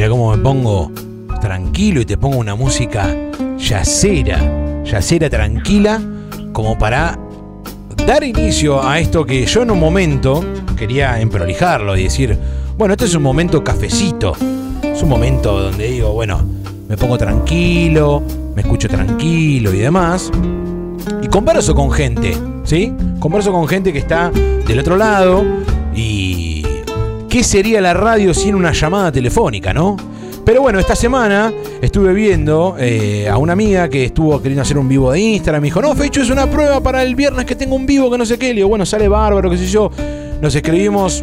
Mirá cómo me pongo tranquilo y te pongo una música yacera, yacera tranquila, como para dar inicio a esto que yo en un momento quería emprolijarlo y decir, bueno, este es un momento cafecito, es un momento donde digo, bueno, me pongo tranquilo, me escucho tranquilo y demás, y converso con gente, ¿sí? Converso con gente que está del otro lado y... ¿Qué sería la radio sin una llamada telefónica, no? Pero bueno, esta semana estuve viendo eh, a una amiga que estuvo queriendo hacer un vivo de Instagram. Me dijo, no, Fecho, es una prueba para el viernes que tengo un vivo que no sé qué. Le digo, bueno, sale bárbaro, qué sé yo. Nos escribimos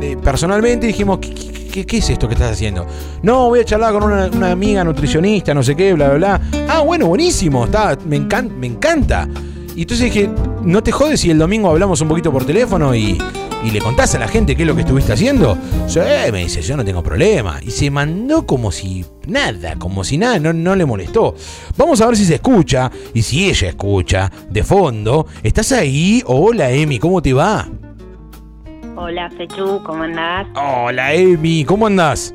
eh, personalmente y dijimos, ¿qué, ¿qué, es esto que estás haciendo? No, voy a charlar con una, amiga nutricionista, no sé qué, bla, bla, bla. Ah, bueno, buenísimo, está, me, encanta, me encanta. Y entonces dije, no te jodes si el domingo hablamos un poquito por teléfono y, y le contás a la gente qué es lo que estuviste haciendo. Sí, me dice, yo no tengo problema. Y se mandó como si nada, como si nada, no, no le molestó. Vamos a ver si se escucha y si ella escucha de fondo. ¿Estás ahí? Hola, Emi, ¿cómo te va? Hola, Fechu, ¿cómo andás? Hola, Emi, ¿cómo andás?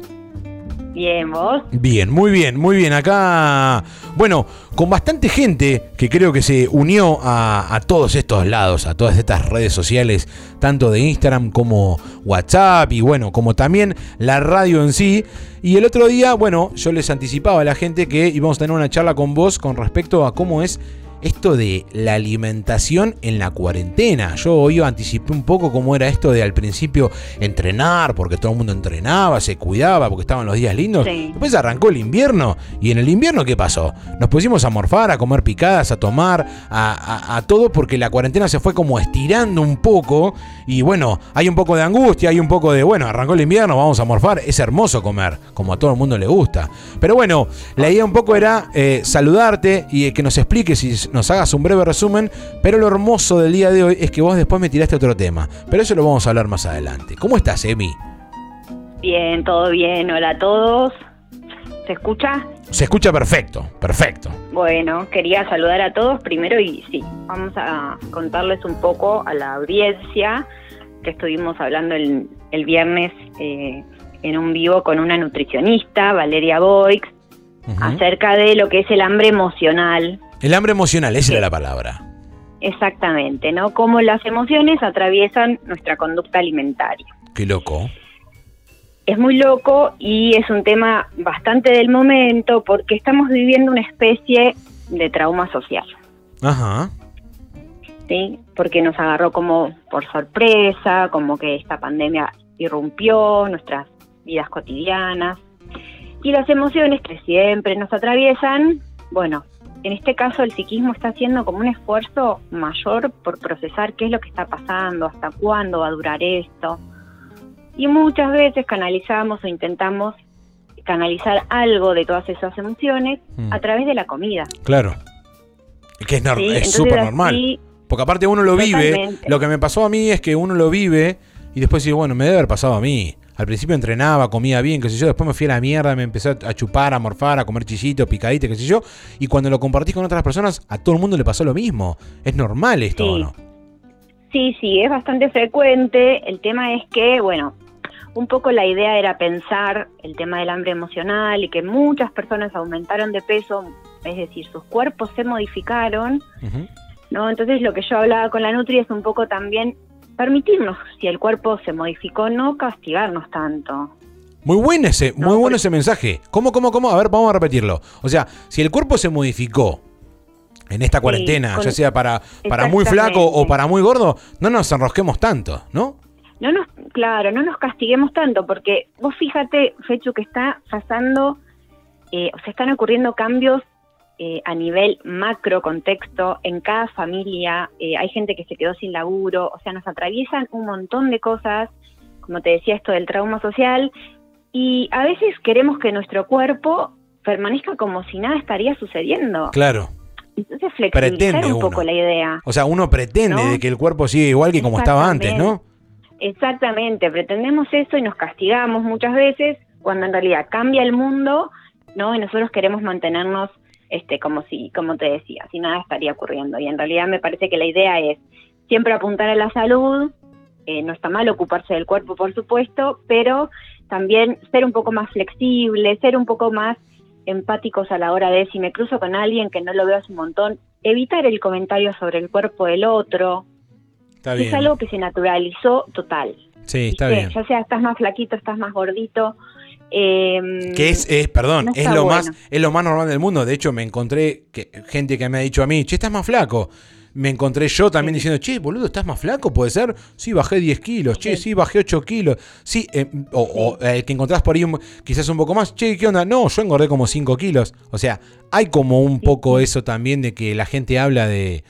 Bien, ¿vos? Bien, muy bien, muy bien. Acá, bueno, con bastante gente que creo que se unió a, todos estos lados, a todas estas redes sociales, tanto de Instagram como WhatsApp y bueno, como también la radio en sí. Y el otro día, bueno, yo les anticipaba a la gente que íbamos a tener una charla con vos con respecto a cómo es esto de la alimentación en la cuarentena. Yo hoy anticipé un poco cómo era esto de al principio entrenar, porque todo el mundo entrenaba, se cuidaba, porque estaban los días lindos. Después arrancó el invierno, y en el invierno, ¿qué pasó? Nos pusimos a morfar, a comer picadas, a tomar, a, todo, porque la cuarentena se fue como estirando un poco, y bueno, hay un poco de angustia, hay un poco de, bueno, arrancó el invierno, vamos a morfar, es hermoso comer, como a todo el mundo le gusta. Pero bueno, la idea un poco era eh, saludarte y que nos expliques si nos hagas un breve resumen, pero lo hermoso del día de hoy es que vos después me tiraste otro tema, pero eso lo vamos a hablar más adelante. ¿Cómo estás, Emi? Bien, todo bien, hola a todos. ¿Se escucha? Se escucha perfecto, perfecto. Bueno, quería saludar a todos primero y sí, vamos a contarles un poco a la audiencia que estuvimos hablando el, viernes eh, en un vivo con una nutricionista, Valeria Boix, acerca de lo que es el hambre emocional el hambre emocional, esa era la palabra. Exactamente, ¿no? Cómo las emociones atraviesan nuestra conducta alimentaria. Qué loco. Es muy loco y es un tema bastante del momento porque estamos viviendo una especie de trauma social. Ajá. ¿Sí? Porque nos agarró como por sorpresa, como que esta pandemia irrumpió nuestras vidas cotidianas. Y las emociones que siempre nos atraviesan, bueno, en este caso el psiquismo está haciendo como un esfuerzo mayor por procesar qué es lo que está pasando, hasta cuándo va a durar esto. Y muchas veces canalizamos o intentamos canalizar algo de todas esas emociones mm. a través de la comida. Claro. Que es súper normal. Porque aparte uno lo vive. Lo que me pasó a mí es que uno lo vive y después dice, bueno, me debe haber pasado a mí. Al principio entrenaba, comía bien, qué sé yo, después me fui a la mierda, me empecé a chupar, a morfar, a comer chillito, picadito, qué sé yo, y cuando lo compartís con otras personas, a todo el mundo le pasó lo mismo. Es normal esto, ¿o no? Sí, sí, es bastante frecuente. El tema es que, bueno, un poco la idea era pensar el tema del hambre emocional y que muchas personas aumentaron de peso, es decir, sus cuerpos se modificaron, ¿no? Entonces lo que yo hablaba con la Nutri es un poco también permitirnos, si el cuerpo se modificó, no castigarnos tanto. Muy bueno ese, muy bueno ese mensaje. ¿Cómo, cómo, cómo? A ver, vamos a repetirlo. O sea, si el cuerpo se modificó en esta cuarentena, ya sea para, para muy flaco o para muy gordo, no nos enrosquemos tanto, ¿no? No nos, claro, no nos castiguemos tanto, porque vos fíjate, Fechu, que está pasando, eh, o sea, están ocurriendo cambios eh, a nivel macro contexto, en cada familia eh, hay gente que se quedó sin laburo, o sea, nos atraviesan un montón de cosas, como te decía esto del trauma social, y a veces queremos que nuestro cuerpo permanezca como si nada estaría sucediendo. Claro. Entonces flexibilizar un poco la idea. O sea, uno pretende de que el cuerpo siga igual que como estaba antes, ¿no? Exactamente, pretendemos eso y nos castigamos muchas veces cuando en realidad cambia el mundo, ¿no? Y nosotros queremos mantenernos este, como si, como te decía, si nada estaría ocurriendo. Y en realidad me parece que la idea es siempre apuntar a la salud, eh, no está mal ocuparse del cuerpo, por supuesto, pero también ser un poco más flexible, ser un poco más empáticos a la hora de si me cruzo con alguien que no lo veo hace un montón, evitar el comentario sobre el cuerpo del otro. Es algo que se naturalizó total. Sí, está bien. Ya sea estás más flaquito, estás más gordito. Eh, que es, perdón, es lo más, es lo más normal del mundo. De hecho, me encontré que, gente que me ha dicho a mí, che, estás más flaco me encontré yo también diciendo, che, boludo, ¿estás más flaco? ¿Puede ser? Sí, bajé 10 kilos, che, sí, bajé 8 kilos. Sí, eh, o, el que encontrás por ahí quizás un poco más, che, ¿qué onda? No, yo engordé como 5 kilos. O sea, hay como un poco eso también de que la gente habla de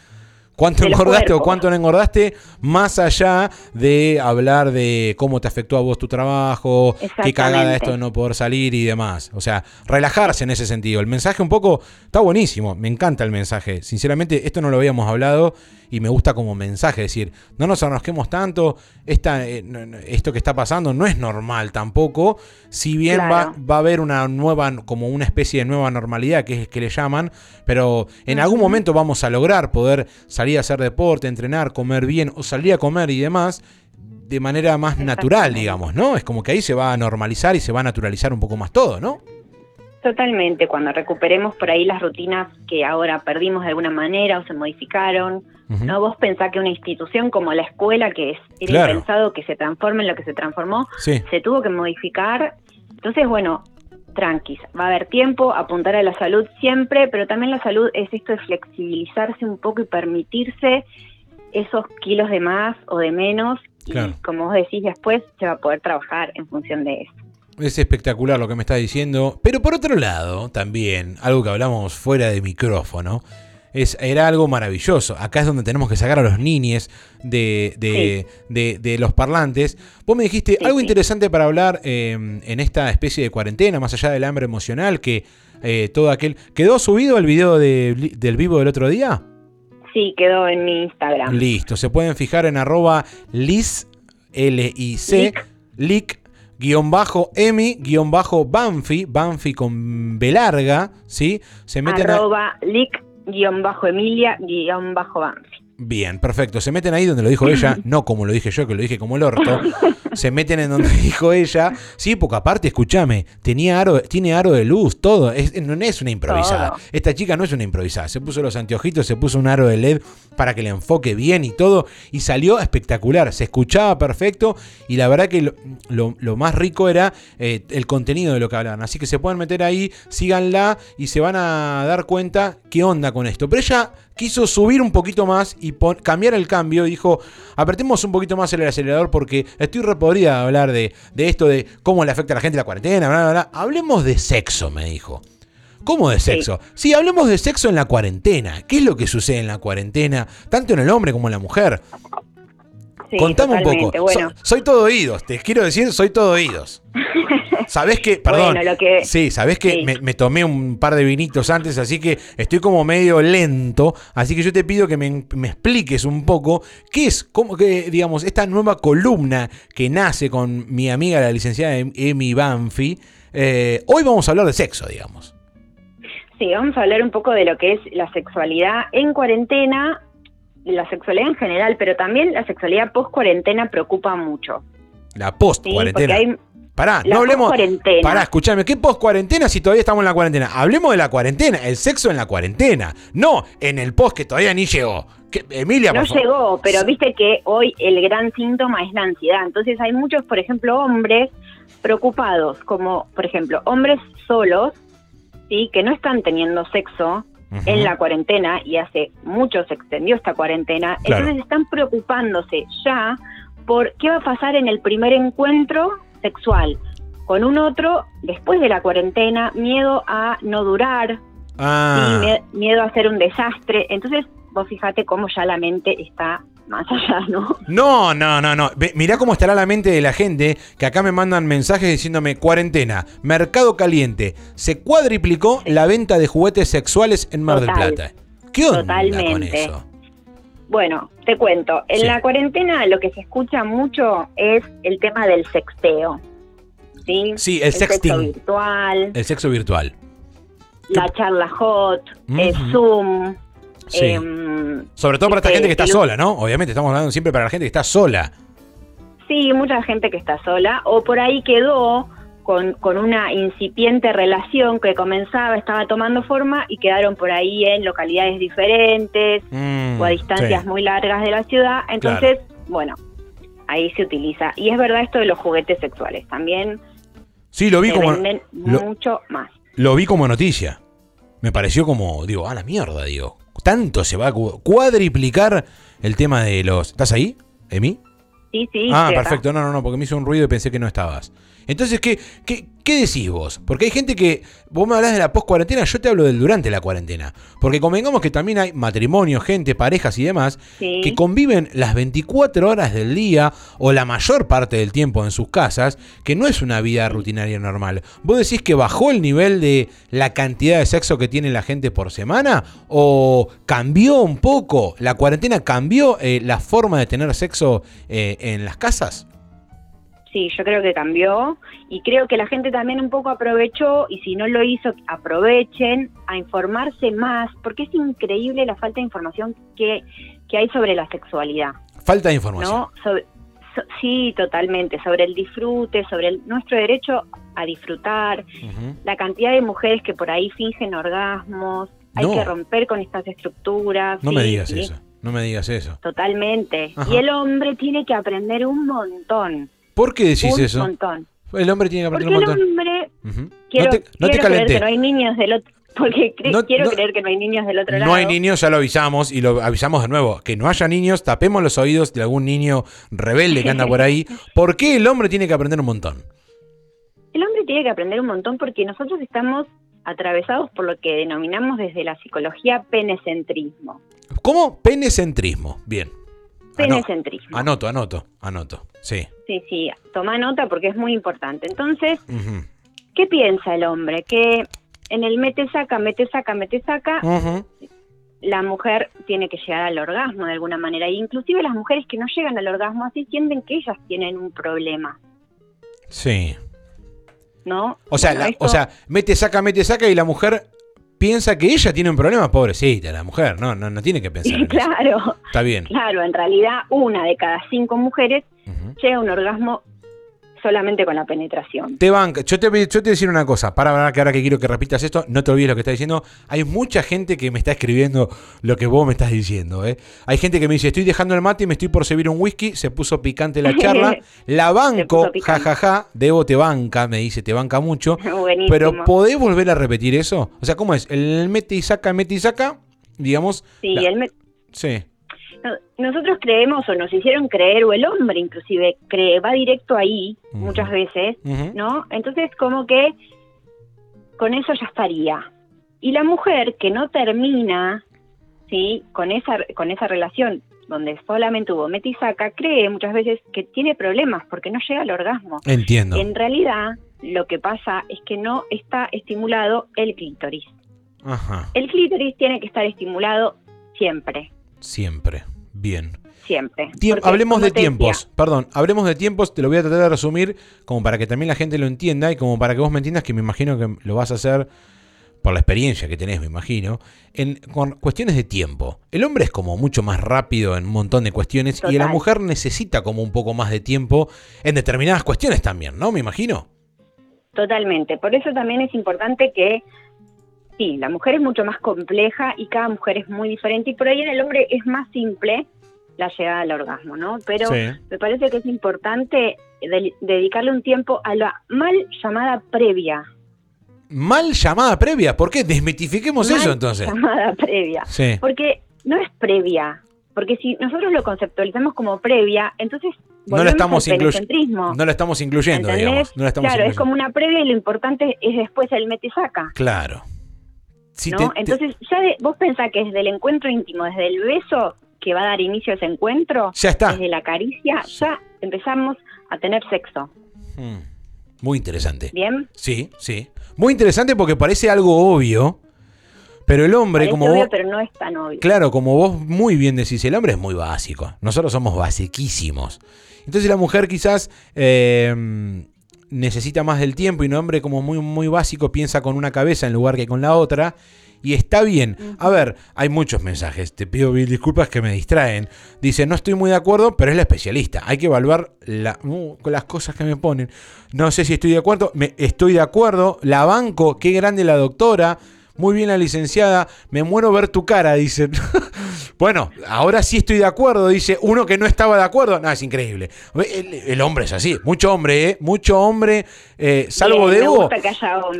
cuánto engordaste o cuánto no engordaste, más allá de hablar de cómo te afectó a vos tu trabajo, qué cagada esto de no poder salir y demás. O sea, relajarse en ese sentido. El mensaje un poco está buenísimo, me encanta el mensaje. Sinceramente, esto no lo habíamos hablado y me gusta como mensaje, decir, no nos arrosquemos tanto, esta, eh, esto que está pasando no es normal tampoco, si bien va, va, a haber una nueva, como una especie de nueva normalidad, que es que le llaman, pero en algún momento vamos a lograr poder salir a hacer deporte, entrenar, comer bien o salir a comer y demás de manera más natural, digamos, ¿no? Es como que ahí se va a normalizar y se va a naturalizar un poco más todo, ¿no? Totalmente, cuando recuperemos por ahí las rutinas que ahora perdimos de alguna manera o se modificaron, ¿no? Vos pensás que una institución como la escuela, que es era pensado que se transforme en lo que se transformó, se tuvo que modificar. Entonces, bueno, tranquis, va a haber tiempo, apuntar a la salud siempre, pero también la salud es esto de flexibilizarse un poco y permitirse esos kilos de más o de menos y como vos decís después se va a poder trabajar en función de eso. Es espectacular lo que me está diciendo. Pero por otro lado, también, algo que hablamos fuera de micrófono, es, era algo maravilloso. Acá es donde tenemos que sacar a los niñes de, de, los parlantes. Vos me dijiste algo interesante para hablar em, en esta especie de cuarentena, más allá del hambre emocional, que eh, todo aquel... ¿Quedó subido el video del vivo del otro día? Sí, quedó en mi Instagram. Listo, se pueden fijar en arroba Liz, L-I-C, Lic guion bajo Emi, guion bajo Banfi, Banfi con B larga, ¿sí? Se meten Arroba lic, guion bajo Emilia, guion bajo Banfi. Bien, perfecto. Se meten ahí donde lo dijo ella, no como lo dije yo, que lo dije como el orto. Se meten en donde dijo ella. Sí, porque aparte, escúchame, tenía aro, tiene aro de luz, todo. no es una improvisada. Esta chica no es una improvisada. Se puso los anteojitos, se puso un aro de LED para que le enfoque bien y todo. Y salió espectacular. Se escuchaba perfecto. Y la verdad que lo, más rico era eh, el contenido de lo que hablaban. Así que se pueden meter ahí, síganla y se van a dar cuenta qué onda con esto. Pero ella quiso subir un poquito más y cambiar el cambio. Dijo, apretemos un poquito más el acelerador porque estoy repodrida de hablar de, esto, de cómo le afecta a la gente la cuarentena, bla, bla, Hablemos de sexo, me dijo. ¿Cómo de sexo? Sí. hablemos de sexo en la cuarentena. ¿Qué es lo que sucede en la cuarentena, tanto en el hombre como en la mujer? Contame un poco. soy todo oídos, te quiero decir, soy todo oídos. Sabés que, perdón, sí, sabés que me, tomé un par de vinitos antes, así que estoy como medio lento, así que yo te pido que me, expliques un poco qué es, cómo que, digamos, esta nueva columna que nace con mi amiga la licenciada Emi Banfi. Eh, hoy vamos a hablar de sexo, digamos. Sí, vamos a hablar un poco de lo que es la sexualidad en cuarentena, la sexualidad en general, pero también la sexualidad post cuarentena preocupa mucho. La post cuarentena. Pará, no hablemos. Pará, escúchame, ¿qué post cuarentena si todavía estamos en la cuarentena? Hablemos de la cuarentena, el sexo en la cuarentena, no en el post que todavía ni llegó. Emilia, No llegó, pero viste que hoy el gran síntoma es la ansiedad. Entonces hay muchos, por ejemplo, hombres preocupados, como por ejemplo, hombres solos, ¿sí? que no están teniendo sexo en la cuarentena y hace mucho se extendió esta cuarentena. Entonces están preocupándose ya por qué va a pasar en el primer encuentro sexual con un otro después de la cuarentena, miedo a no durar, ah. miedo a hacer un desastre. Entonces, vos fíjate cómo ya la mente está más allá, ¿no? No, no, no, no. Mirá cómo estará la mente de la gente que acá me mandan mensajes diciéndome cuarentena, mercado caliente, se cuadriplicó la venta de juguetes sexuales en Mar del Plata. ¿Qué onda Totalmente. con eso? Bueno, te cuento. En la cuarentena lo que se escucha mucho es el tema del sexteo. Sí, sí el, sexting. sexo virtual. El sexo virtual. La charla hot, el Zoom. Em, Sobre todo para esta gente que está sola, ¿no? Obviamente estamos hablando siempre para la gente que está sola. Sí, mucha gente que está sola o por ahí quedó con, con una incipiente relación que comenzaba, estaba tomando forma y quedaron por ahí en localidades diferentes Mm, o a distancias sí. muy largas de la ciudad. Entonces, bueno, ahí se utiliza. Y es verdad esto de los juguetes sexuales, también Sí, lo vi se como venden lo- mucho más. lo vi como noticia. Me pareció como, digo, a la mierda, digo. Tanto se va a cu- cuadriplicar el tema de los. ¿Estás ahí, Emi? Sí, sí. ah, perfecto. No, no, no, porque me hizo un ruido y pensé que no estabas. Entonces, ¿qué, qué, qué decís vos? Porque hay gente que. Vos me hablas de la post-cuarentena, yo te hablo del durante la cuarentena. Porque convengamos que también hay matrimonios, gente, parejas y demás Sí. que conviven las 24 horas del día o la mayor parte del tiempo en sus casas, que no es una vida rutinaria normal. ¿Vos decís que bajó el nivel de la cantidad de sexo que tiene la gente por semana? ¿O cambió un poco? ¿La cuarentena cambió eh, la forma de tener sexo eh, en las casas? Sí, yo creo que cambió y creo que la gente también un poco aprovechó y si no lo hizo, aprovechen a informarse más, porque es increíble la falta de información que, que hay sobre la sexualidad, Falta de información. ¿no? Sobre- so- sí, totalmente, sobre el disfrute, sobre el- nuestro derecho a disfrutar, la cantidad de mujeres que por ahí fingen orgasmos, hay No. que romper con estas estructuras. No sí, me digas sí, eso. No me digas eso. Totalmente. Ajá. Y el hombre tiene que aprender un montón. ¿Por qué decís un eso? montón. El hombre tiene que Porque aprender un el montón. hombre Ujú. quiero, no te, no te creer que no hay niños del otro porque cre- No- quiero no- creer que no hay niños del otro lado. No hay niños, ya lo avisamos y lo avisamos de nuevo. Que no haya niños, tapemos los oídos de algún niño rebelde que anda por ahí. ¿Por qué el hombre tiene que aprender un montón? El hombre tiene que aprender un montón porque nosotros estamos atravesados por lo que denominamos desde la psicología penecentrismo. ¿Cómo? Penecentrismo. Bien. Penecentrismo. anoto, anoto, anoto. Sí. Sí, sí, toma nota porque es muy importante. Entonces. ¿qué piensa el hombre? Que en el mete saca, mete saca, mete saca, la mujer tiene que llegar al orgasmo de alguna manera. E inclusive las mujeres que no llegan al orgasmo así sienten que ellas tienen un problema, Sí. ¿no? O sea, Bueno, la- esto- o sea, mete, saca, mete, saca y la mujer piensa que ella tiene un problema. Pobrecita, la mujer. No, no, no tiene que pensar. en eso. claro, Está bien. claro, en realidad una de cada cinco mujeres Ujú. llega a un orgasmo solamente con la penetración. Te banca. Yo te, yo te voy a decir una cosa. Para, para que ahora que quiero que repitas esto, no te olvides lo que estás diciendo. Hay mucha gente que me está escribiendo lo que vos me estás diciendo. ¿eh? Hay gente que me dice, estoy dejando el mate y me estoy por servir un whisky. Se puso picante la charla. La banco, puso picante. jajaja. Debo te banca, me dice, te banca mucho. Buenísimo. Pero ¿podés volver a repetir eso? O sea, ¿cómo es? El mete y saca, mete y saca, digamos. sí, la- él me- sí. No- nosotros creemos o nos hicieron creer, o el hombre inclusive cree, va directo ahí muchas veces. ¿no? Entonces como que con eso ya estaría. Y la mujer que no termina, ¿sí? Con esa, con esa relación donde solamente hubo mete y saca, cree muchas veces que tiene problemas porque no llega al orgasmo. Entiendo. En realidad, lo que pasa es que no está estimulado el clítoris. Ajá. El clítoris tiene que estar estimulado siempre, Siempre. Bien. siempre. Porque, hablemos de tiempos, decía, perdón, hablemos de tiempos, te lo voy a tratar de resumir como para que también la gente lo entienda y como para que vos me entiendas que me imagino que lo vas a hacer por la experiencia que tenés, me imagino, en con cuestiones de tiempo. El hombre es como mucho más rápido en un montón de cuestiones y la mujer necesita como un poco más de tiempo en determinadas cuestiones también, ¿no? Me imagino. Totalmente. Por eso también es importante que, sí, la mujer es mucho más compleja y cada mujer es muy diferente y por ahí en el hombre es más simple la llegada al orgasmo, ¿no? Pero Sí. me parece que es importante de- dedicarle un tiempo a la mal llamada previa. Mal llamada previa, ¿por qué? Desmitifiquemos Mal eso entonces. Llamada previa. Sí. Porque no es previa. Porque si nosotros lo conceptualizamos como previa, entonces No volvemos estamos al inclu- penecentrismo. No la estamos incluyendo, ¿Entendés? digamos. No la estamos claro, es incluyendo. como una previa y lo importante es después el mete y saca. Claro. Si ¿no? te- Entonces, ya de- vos pensás que desde el encuentro íntimo, desde el beso que va a dar inicio a ese encuentro, ya está. desde la caricia, ya empezamos a tener sexo. Mm. Muy interesante. ¿Bien? Sí, sí. Muy interesante porque parece algo obvio, pero el hombre, Parece como obvio, vos, pero no es tan obvio. claro, como vos muy bien decís, el hombre es muy básico. Nosotros somos basiquísimos. Entonces la mujer quizás eh, necesita más del tiempo y un hombre como muy, muy básico piensa con una cabeza en lugar que con la otra. y está bien. A ver, hay muchos mensajes, te pido disculpas que me distraen. Dice, no estoy muy de acuerdo, pero es la especialista. Hay que evaluar la, uh, las cosas que me ponen. No sé si estoy de acuerdo, me, estoy de acuerdo, la banco, qué grande la doctora. Muy bien la licenciada, me muero ver tu cara, dice. bueno, ahora sí estoy de acuerdo, dice uno que no estaba de acuerdo. No, es increíble. El, hombre es así, mucho hombre, ¿eh? Mucho hombre, eh, salvo de Debo,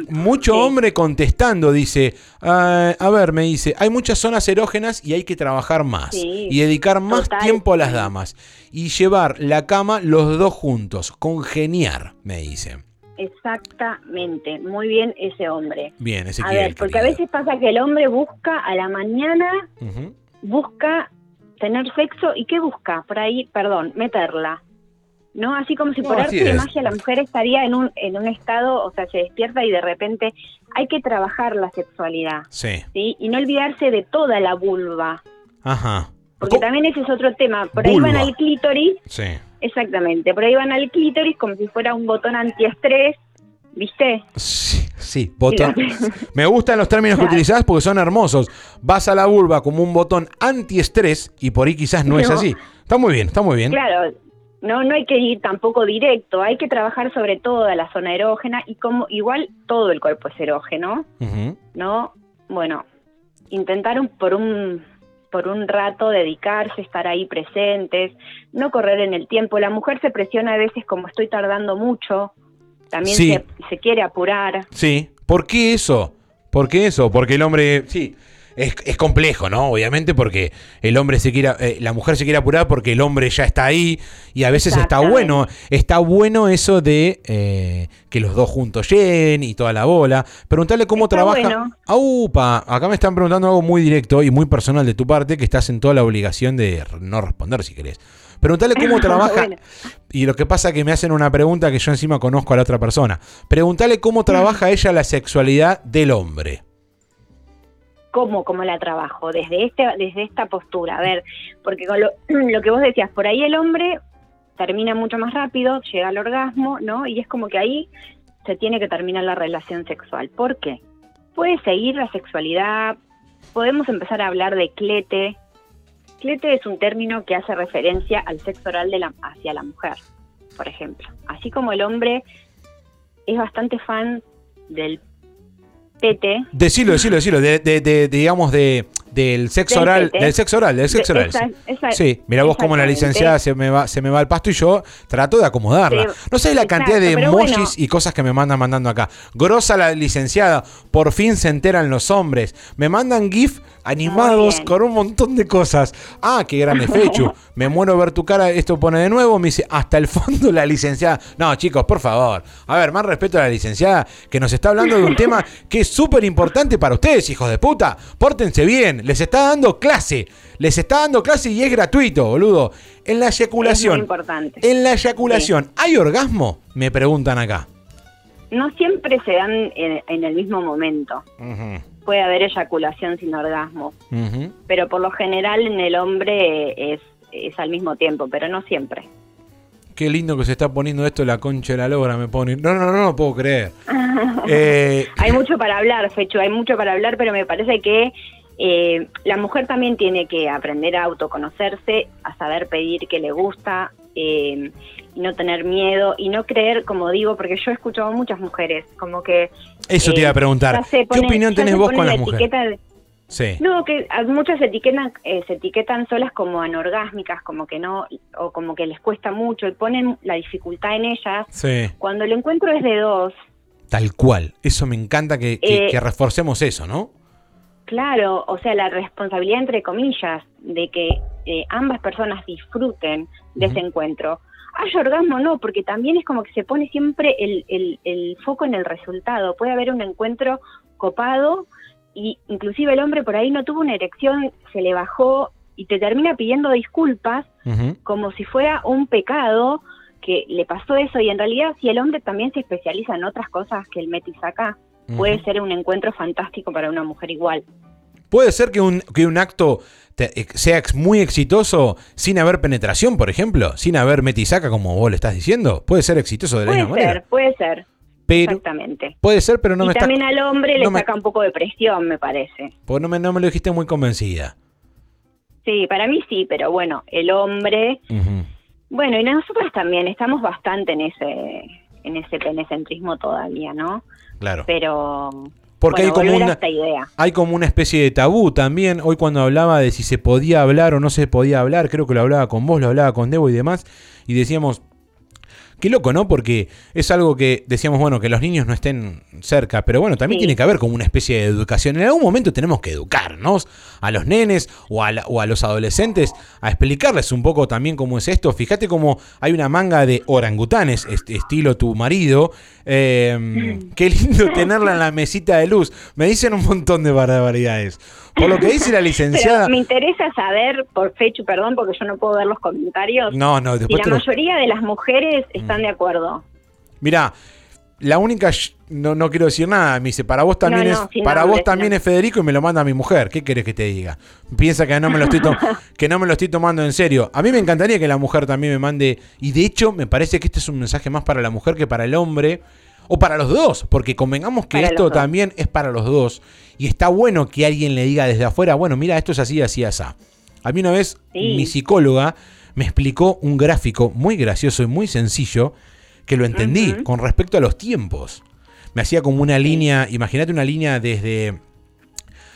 mucho hombre contestando, dice, ah, a ver, me dice, hay muchas zonas erógenas y hay que trabajar más y dedicar más tiempo a las damas y llevar la cama los dos juntos, congeniar, me dice. Exactamente, muy bien ese hombre. Bien, ese A ver, porque a veces pasa que el hombre busca a la mañana, busca tener sexo y ¿qué busca? Por ahí, perdón, meterla. ¿No? Así como si por arte de magia la mujer estaría en un, en un estado, o sea, se despierta y de repente hay que trabajar la sexualidad. Sí. ¿sí? Y no olvidarse de toda la vulva. Ajá. Porque también ese es otro tema. Por ahí van al clítoris. Sí Exactamente, por ahí van al clítoris como si fuera un botón antiestrés, ¿viste? Sí, sí botón. Me gustan los términos que utilizás porque son hermosos. Vas a la vulva como un botón antiestrés y por ahí quizás no, es así. Está muy bien, está muy bien. Claro, no, no hay que ir tampoco directo, hay que trabajar sobre toda la zona erógena y como igual todo el cuerpo es erógeno, ¿no? Bueno, intentar un, por un por un rato dedicarse, estar ahí presentes, no correr en el tiempo. La mujer se presiona a veces como estoy tardando mucho, también se, se, quiere apurar. Sí, ¿por qué eso? ¿Por qué eso? Porque el hombre, sí, es, complejo, ¿no? Obviamente porque el hombre se quiere, eh, la mujer se quiere apurar porque el hombre ya está ahí y a veces está bueno, está bueno eso de eh, que los dos juntos lleguen y toda la bola. Preguntarle cómo trabaja. ¡Aupa! Acá me están preguntando algo muy directo y muy personal de tu parte que estás en toda la obligación de no responder si querés. Preguntale cómo trabaja. Y lo que pasa es que me hacen una pregunta que yo encima conozco a la otra persona. Preguntale cómo trabaja ella la sexualidad del hombre cómo, cómo la trabajo, desde, este, desde esta postura. A ver, porque con lo, lo que vos decías, por ahí el hombre termina mucho más rápido, llega al orgasmo, ¿no? Y es como que ahí se tiene que terminar la relación sexual. ¿Por qué? Puede seguir la sexualidad, podemos empezar a hablar de clete. Clete es un término que hace referencia al sexo oral de la, hacia la mujer, por ejemplo. Así como el hombre es bastante fan del pete. Decilo, decilo, decilo, de, de, de digamos, de, del sexo oral, del sexo oral, del sexo oral. sí, mira vos como la licenciada se me va, se me va al pasto y yo trato de acomodarla. no sé la cantidad de emojis y cosas que me mandan mandando acá. Grosa la licenciada, por fin se enteran los hombres. Me mandan GIF animados con un montón de cosas. Ah, qué grande Fechu. Me muero ver tu cara. Esto pone de nuevo. Me dice, hasta el fondo la licenciada. No, chicos, por favor. A ver, más respeto a la licenciada que nos está hablando de un tema que es súper importante para ustedes, hijos de puta. Pórtense bien. Les está dando clase. Les está dando clase y es gratuito, boludo. En la eyaculación. Es importante. En la eyaculación, ¿hay orgasmo? Me preguntan acá. No siempre se dan en, el mismo momento puede haber eyaculación sin orgasmo, pero por lo general en el hombre es, es al mismo tiempo, pero no siempre. Qué lindo que se está poniendo esto la concha de la logra, me pone. No, no, no, no puedo creer. Eh, hay mucho para hablar, Fecho, hay mucho para hablar, pero me parece que eh, la mujer también tiene que aprender a autoconocerse, a saber pedir qué le gusta, eh, no tener miedo y no creer, como digo, porque yo he escuchado a muchas mujeres, como que... Eso te iba a eh, preguntar. ¿Qué opinión tenés vos con las mujeres? sí. No, que muchas etiquetan, eh, se etiquetan solas como anorgásmicas, como que no, o como que les cuesta mucho y ponen la dificultad en ellas. Sí. Cuando el encuentro es de dos. Tal cual. Eso me encanta que, que, que reforcemos eso, ¿no? Claro, o sea, la responsabilidad entre comillas de que eh, ambas personas disfruten de ese encuentro. Hay orgasmo no, porque también es como que se pone siempre el, el, foco en el resultado. Puede haber un encuentro copado y inclusive el hombre por ahí no tuvo una erección, se le bajó y te termina pidiendo disculpas como si fuera un pecado que le pasó eso y en realidad si el hombre también se especializa en otras cosas que el metis acá, puede ser un encuentro fantástico para una mujer igual. Puede ser que un, que un acto eh, sea muy exitoso sin haber penetración, por ejemplo, sin haber metisaca, como vos le estás diciendo. Puede ser exitoso de la misma manera. Puede ser, puede ser. Exactamente. Puede ser, pero no y me también al hombre le saca un poco de presión, me parece. Pues no me, no me lo dijiste muy convencida. Sí, para mí sí, pero bueno, el hombre... Bueno, y nosotros también estamos bastante en ese en ese penecentrismo todavía, ¿no? Claro. Pero porque hay como una hay como una especie de tabú también. Hoy cuando hablaba de si se podía hablar o no se podía hablar, creo que lo hablaba con vos, lo hablaba con Debo y demás, y decíamos, Qué loco, ¿no? Porque es algo que decíamos, bueno, que los niños no estén cerca, pero bueno, también tiene que haber como una especie de educación. En algún momento tenemos que educarnos a los nenes o a, o a los adolescentes a explicarles un poco también cómo es esto. Fíjate cómo hay una manga de orangutanes, estilo tu marido. Em, qué lindo tenerla en la mesita de luz. Me dicen un montón de barbaridades. Por lo que dice la licenciada. me interesa saber, por fecho, perdón, porque yo no puedo ver los comentarios. No, no, después. Y la mayoría de las mujeres están de acuerdo. Mira, la única no, no quiero decir nada, me dice, para vos también es para vos también es Federico y me lo manda mi mujer. ¿Qué querés que te diga? Piensa que no me lo estoy que no me lo estoy tomando en serio. A mí me encantaría que la mujer también me mande y de hecho me parece que este es un mensaje más para la mujer que para el hombre o para los dos, porque convengamos que esto también es para los dos y está bueno que alguien le diga desde afuera, bueno, mira, esto es así, así, así. A mí una vez mi psicóloga me explicó un gráfico muy gracioso y muy sencillo que lo entendí con respecto a los tiempos. Me hacía como una línea, imagínate una línea desde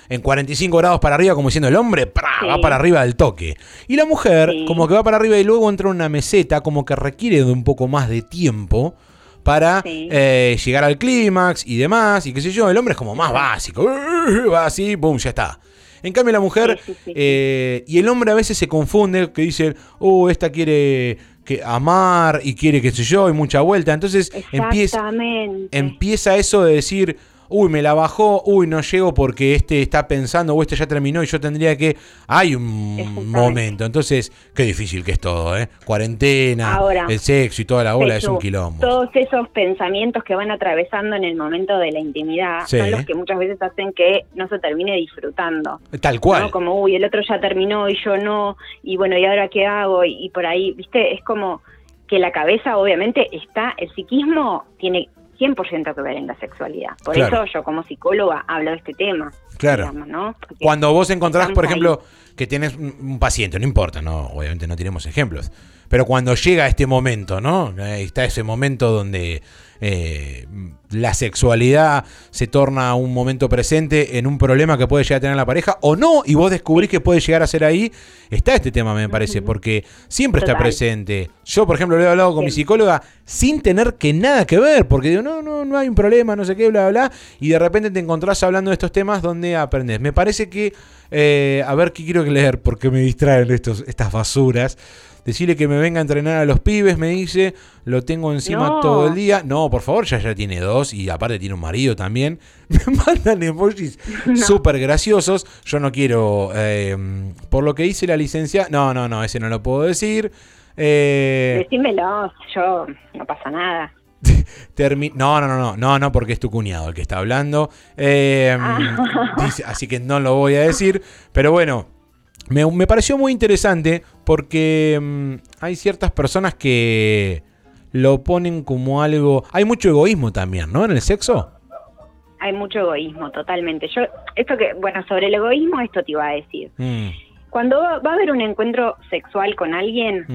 en 45 grados para arriba, como diciendo el hombre va para arriba del toque. Y la mujer, como que va para arriba y luego entra en una meseta, como que requiere de un poco más de tiempo para eh, llegar al clímax y demás, y qué sé yo. El hombre es como más básico, va así, boom, ya está. En cambio la mujer, eh, y el hombre a veces se confunde, que dice, oh, esta quiere que amar y quiere qué sé yo, y mucha vuelta. Entonces empieza, empieza eso de decir, uy, me la bajó, uy, no llego porque este está pensando o este ya terminó y yo tendría que... Hay un momento, entonces, qué difícil que es todo, ¿eh? Cuarentena, el sexo y toda la ola es un quilombo. Todos esos pensamientos que van atravesando en el momento de la intimidad son los que muchas veces hacen que no se termine disfrutando. Tal cual. Como, uy, el otro ya terminó y yo no, y bueno, ¿y ahora qué hago? y por ahí, viste, es como que la cabeza obviamente está, el psiquismo tiene 100% que ver en la sexualidad. Por eso yo como psicóloga hablo de este tema. Claro. Cuando vos encontrás, por ejemplo, que tienes un paciente, no importa, no, obviamente no tenemos ejemplos, pero cuando llega este momento, ¿no? Está ese momento donde eh, la sexualidad se torna un momento presente en un problema que puede llegar a tener la pareja o no, y vos descubrís que puede llegar a ser ahí, está este tema, me parece, porque siempre está presente. Yo, por ejemplo, lo he hablado con mi psicóloga sin tener que nada que ver, porque digo, no, no, no hay un problema, no sé qué, bla, bla, bla, y de repente te encontrás hablando de estos temas donde aprendes. Me parece que, eh, a ver qué quiero leer, porque me distraen estos, estas basuras. Decirle que me venga a entrenar a los pibes, me dice, lo tengo encima todo el día. No, por favor, ya ya tiene dos y aparte tiene un marido también. Me mandan emojis súper graciosos. Yo no quiero, eh, por lo que hice la licencia, no, no, no, ese no lo puedo decir. Eh, Decímelo, yo no pasa nada. no, no, no, no, no, no, porque es tu cuñado el que está hablando. Eh, ah. así que no lo voy a decir. Pero bueno, me, pareció muy interesante porque mm, hay ciertas personas que lo ponen como algo... Hay mucho egoísmo también, ¿no? En el sexo. Hay mucho egoísmo, totalmente. Yo, esto que, bueno, sobre el egoísmo, esto te iba a decir. Mm. Cuando va, a haber un encuentro sexual con alguien,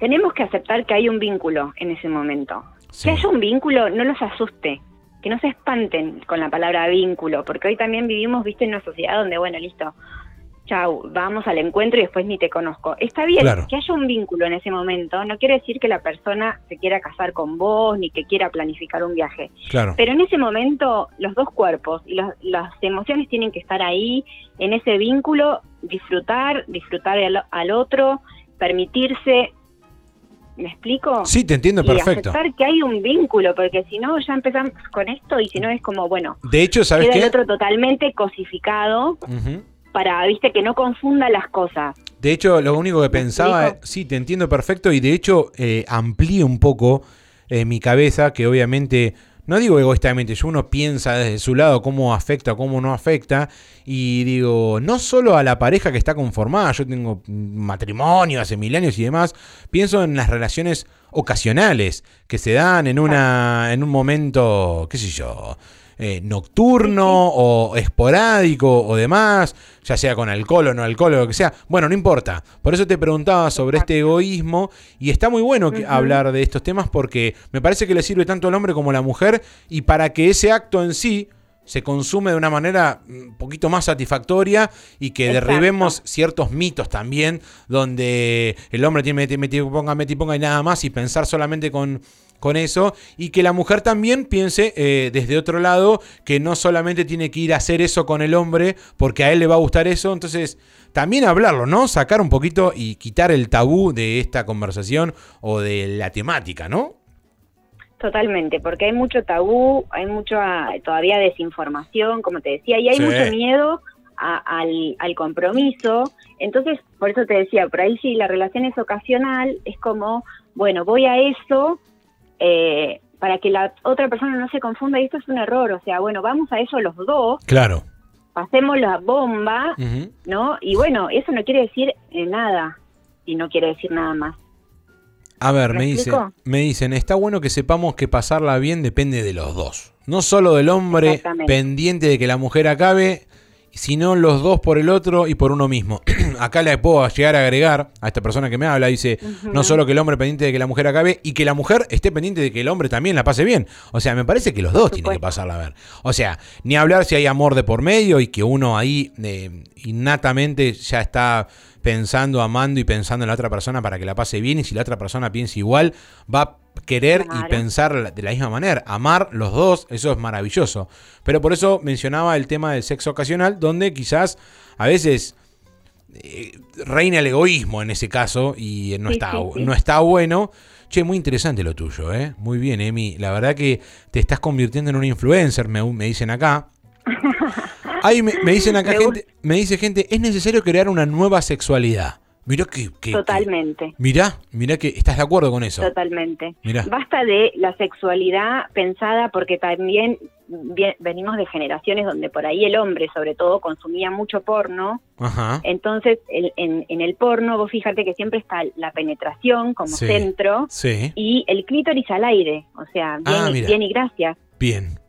tenemos que aceptar que hay un vínculo en ese momento. Que haya un vínculo, no los asuste, que no se espanten con la palabra vínculo, porque hoy también vivimos, viste, en una sociedad donde, bueno, listo, chau, vamos al encuentro y después ni te conozco. Está bien que haya un vínculo en ese momento, no quiere decir que la persona se quiera casar con vos ni que quiera planificar un viaje. Claro. Pero en ese momento los dos cuerpos y las emociones tienen que estar ahí, en ese vínculo, disfrutar, disfrutar al, otro, permitirse ¿Me explico? Sí, te entiendo perfecto. aceptar que hay un vínculo, porque si no, ya empezamos con esto y si no es como, bueno. De hecho, ¿sabes queda el otro totalmente cosificado para, viste, que no confunda las cosas. De hecho, lo único que pensaba, sí, te entiendo perfecto y de hecho eh, amplíe un poco eh, mi cabeza, que obviamente no digo egoístamente, uno piensa desde su lado cómo afecta, cómo no afecta, y digo, no solo a la pareja que está conformada, yo tengo matrimonio hace mil años y demás, pienso en las relaciones ocasionales que se dan en una en un momento, qué sé yo, eh, nocturno o esporádico o demás, ya sea con alcohol o no alcohol o lo que sea. Bueno, no importa. Por eso te preguntaba sobre este egoísmo y está muy bueno hablar de estos temas porque me parece que le sirve tanto al hombre como a la mujer y para que ese acto en sí se consume de una manera un poquito más satisfactoria y que derribemos ciertos mitos también, donde el hombre tiene meti, meti, ponga, meti, ponga y nada más y pensar solamente con, con eso y que la mujer también piense eh, desde otro lado que no solamente tiene que ir a hacer eso con el hombre porque a él le va a gustar eso, entonces también hablarlo, ¿no? Sacar un poquito y quitar el tabú de esta conversación o de la temática, ¿no? Totalmente, porque hay mucho tabú, hay mucha todavía desinformación, como te decía, y hay mucho miedo al, al, compromiso. Entonces, por eso te decía, por ahí si la relación es ocasional, es como, bueno, voy a eso eh, para que la otra persona no se confunda, y esto es un error, o sea, bueno, vamos a eso los dos. Claro. Pasemos la bomba, ¿no? Y bueno, eso no quiere decir eh, nada, y no quiere decir nada más. A ver, me, dicen, me dicen, está bueno que sepamos que pasarla bien depende de los dos. No solo del hombre pendiente de que la mujer acabe, sino los dos por el otro y por uno mismo. Acá le puedo llegar a agregar a esta persona que me habla, dice, no solo que el hombre pendiente de que la mujer acabe, y que la mujer esté pendiente de que el hombre también la pase bien. O sea, me parece que los dos tienen que pasarla a ver. O sea, ni hablar si hay amor de por medio y que uno ahí eh, innatamente ya está pensando, amando y pensando en la otra persona para que la pase bien y si la otra persona piensa igual, va querer y pensar de la misma manera. Amar los dos, eso es maravilloso. Pero por eso mencionaba el tema del sexo ocasional, donde quizás a veces eh, reina el egoísmo en ese caso y no, está, no está bueno. Che, muy interesante lo tuyo, ¿eh? Muy bien, Emi. La verdad que te estás convirtiendo en un influencer, me, me dicen acá. Ahí me, dicen acá gente, me dice gente, es necesario crear una nueva sexualidad. Mira que, Totalmente. mira, mira que estás de acuerdo con eso. Totalmente. Basta de la sexualidad pensada porque también venimos de generaciones donde por ahí el hombre, sobre todo, consumía mucho porno. Ajá. Entonces, en, el porno, vos fíjate que siempre está la penetración como centro y el clítoris al aire. O sea, bien, ah, bien y gracias. Bien.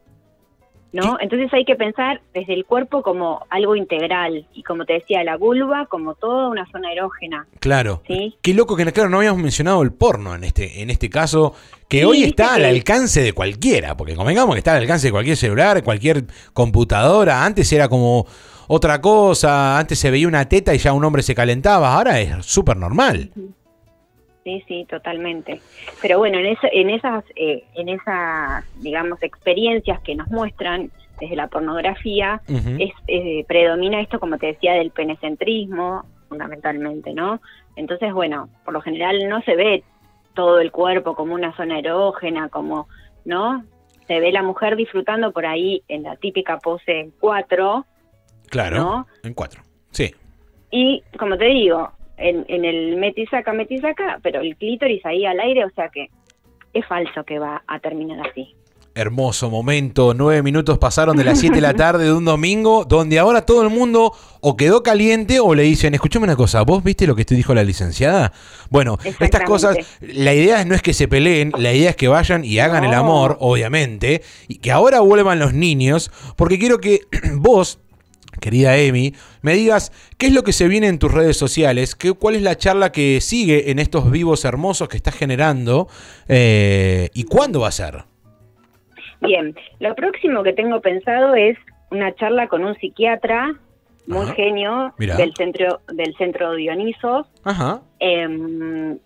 ¿No? Entonces hay que pensar desde el cuerpo como algo integral y como te decía, la vulva como toda una zona erógena. Claro. Qué loco que claro, no habíamos mencionado el porno en este en este caso, que hoy está al alcance de cualquiera, porque convengamos que está al alcance de cualquier celular, cualquier computadora, antes era como otra cosa, antes se veía una teta y ya un hombre se calentaba, ahora es súper normal. Sí, sí, totalmente. Pero bueno, en, en esas, eh, en esas, digamos, experiencias que nos muestran desde la pornografía, es, eh, predomina esto, como te decía, del penecentrismo, fundamentalmente, ¿no? Entonces, bueno, por lo general no se ve todo el cuerpo como una zona erógena, como, ¿no? Se ve la mujer disfrutando por ahí en la típica pose en cuatro. Claro, en cuatro, sí. Y como te digo, en, en el metisaca, metisaca, pero el clítoris ahí al aire, o sea que es falso que va a terminar así. Hermoso momento, nueve minutos pasaron de las siete de la tarde de un domingo, donde ahora todo el mundo o quedó caliente o le dicen, escúchame una cosa, ¿vos viste lo que te dijo la licenciada? Bueno, estas cosas, la idea no es que se peleen, la idea es que vayan y hagan el amor, obviamente, y que ahora vuelvan los niños, porque quiero que vos querida Emi, me digas qué es lo que se viene en tus redes sociales, qué, cuál es la charla que sigue en estos vivos hermosos que estás generando eh, y cuándo va a ser. Bien, lo próximo que tengo pensado es una charla con un psiquiatra muy genio del centro del centro Dionisos. Ajá. Em,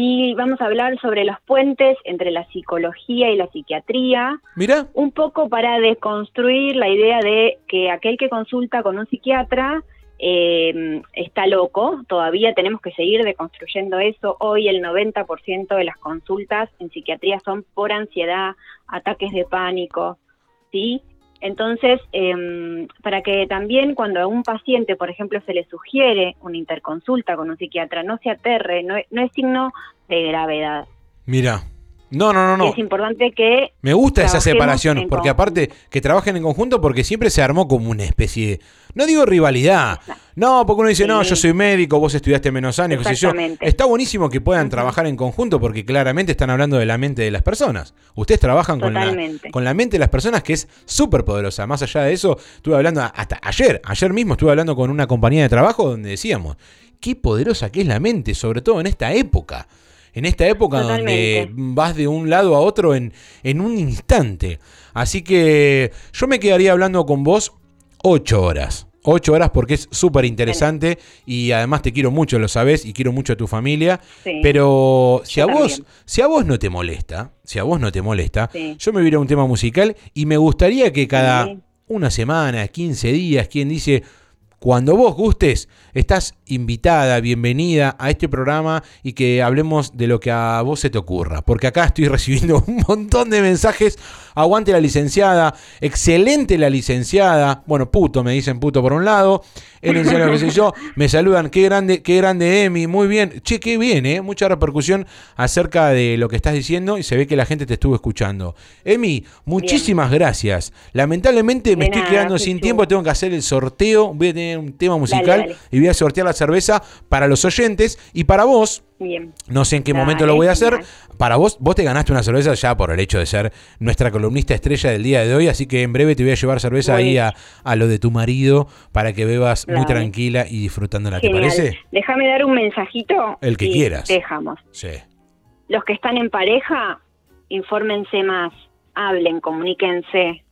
y vamos a hablar sobre los puentes entre la psicología y la psiquiatría. Mira. Un poco para desconstruir la idea de que aquel que consulta con un psiquiatra eh, está loco. Todavía tenemos que seguir deconstruyendo eso. Hoy el 90% de las consultas en psiquiatría son por ansiedad, ataques de pánico, ¿sí? Entonces, em, para que también cuando a un paciente, por ejemplo, se le sugiere una interconsulta con un psiquiatra, no se aterre, no, es signo de gravedad. Mira. No, no, no, no. es importante que... Me gusta esa separación, porque aparte que trabajen en conjunto, porque siempre se armó como una especie de... No digo rivalidad. No, porque uno dice, no, yo soy médico, vos estudiaste menos años, yo. Está buenísimo que puedan trabajar en conjunto, porque claramente están hablando de la mente de las personas. Ustedes trabajan con la, con la mente de las personas, que es súper poderosa. Más allá de eso, estuve hablando hasta ayer, ayer mismo estuve hablando con una compañía de trabajo donde decíamos, qué poderosa que es la mente, sobre todo en esta época en esta época donde vas de un lado a otro en, en un instante. Así que yo me quedaría hablando con vos ocho horas. Ocho horas porque es súper interesante y además te quiero mucho, lo sabes, y quiero mucho a tu familia. pero si a vos, si a vos no te molesta, si a vos no te molesta, yo me voy a un tema musical y me gustaría que cada una semana, 15 días, quien dice, cuando vos gustes, estás invitada, bienvenida a este programa y que hablemos de lo que a vos se te ocurra. Porque acá estoy recibiendo un montón de mensajes. Aguante la licenciada, excelente la licenciada. Bueno, puto, me dicen puto por un lado. En el cielo, qué sé yo. Me saludan, qué grande, qué grande Emi, muy bien. Che, qué bien, ¿eh? Mucha repercusión acerca de lo que estás diciendo y se ve que la gente te estuvo escuchando. Emi, muchísimas gracias. Lamentablemente me estoy quedando sin tiempo, tengo que hacer el sorteo. Voy a tener un tema musical y voy a sortear la cerveza para los oyentes y para vos. Bien. No sé en qué momento lo voy a hacer. Para vos, vos te ganaste una cerveza ya por el hecho de ser nuestra columnista estrella del día de hoy, así que en breve te voy a llevar cerveza ahí a, lo de tu marido para que bebas muy tranquila y disfrutándola, ¿te parece? Déjame dar un mensajito. El que quieras. Dejamos. Sí. Los que están en pareja, infórmense más, hablen, comuníquense.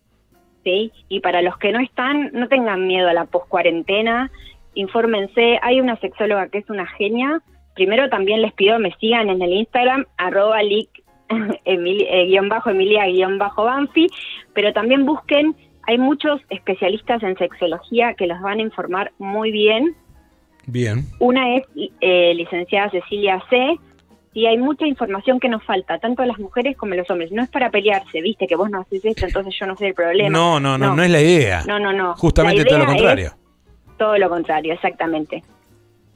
¿Sí? Y para los que no están, no tengan miedo a la post-cuarentena, infórmense. Hay una sexóloga que es una genia, primero también les pido me sigan en el Instagram, arroba lic, eh, guion bajo Emilia guion bajo Banfi, pero también busquen, hay muchos especialistas en sexología que los van a informar muy bien. Bien. Una es eh, licenciada Cecilia C. Y hay mucha información que nos falta, tanto a las mujeres como a los hombres. No es para pelearse, viste, que vos no haces esto, entonces yo no soy el problema. No, no, no, no, es la idea. No, no, no. Justamente todo lo contrario. todo lo contrario, exactamente.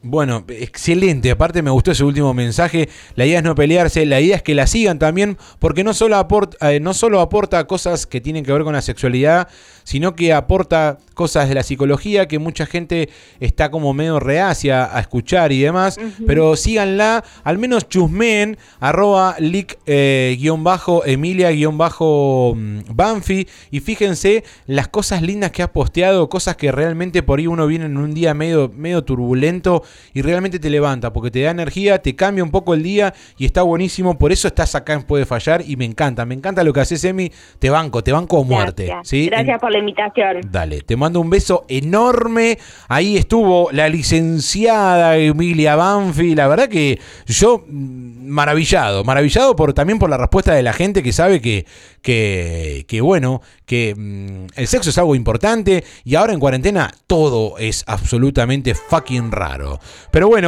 Bueno, excelente. Aparte me gustó ese último mensaje. La idea es no pelearse, la idea es que la sigan también, porque no solo aporta, eh, no solo aporta cosas que tienen que ver con la sexualidad, sino que aporta cosas de la psicología que mucha gente está como medio reacia a escuchar y demás. Pero síganla, al menos chusmeen, arroba lic eh, mm. Y fíjense las cosas lindas que ha posteado, cosas que realmente por ahí uno viene en un día medio, medio turbulento y realmente te levanta, porque te da energía, te cambia un poco el día y está buenísimo. Por eso estás acá en Puede Fallar y me encanta, me encanta lo que haces, Emi. Te banco, te banco a muerte. Gracias, ¿sí? Gracias por la invitación. Dale, te mando un beso enorme. Ahí estuvo la licenciada Emilia Banfi. La verdad que yo mm, maravillado, maravillado por, también por la respuesta de la gente que sabe que, que, que bueno, que mm, el sexo es algo importante y ahora en cuarentena todo es absolutamente fucking raro. Pero bueno.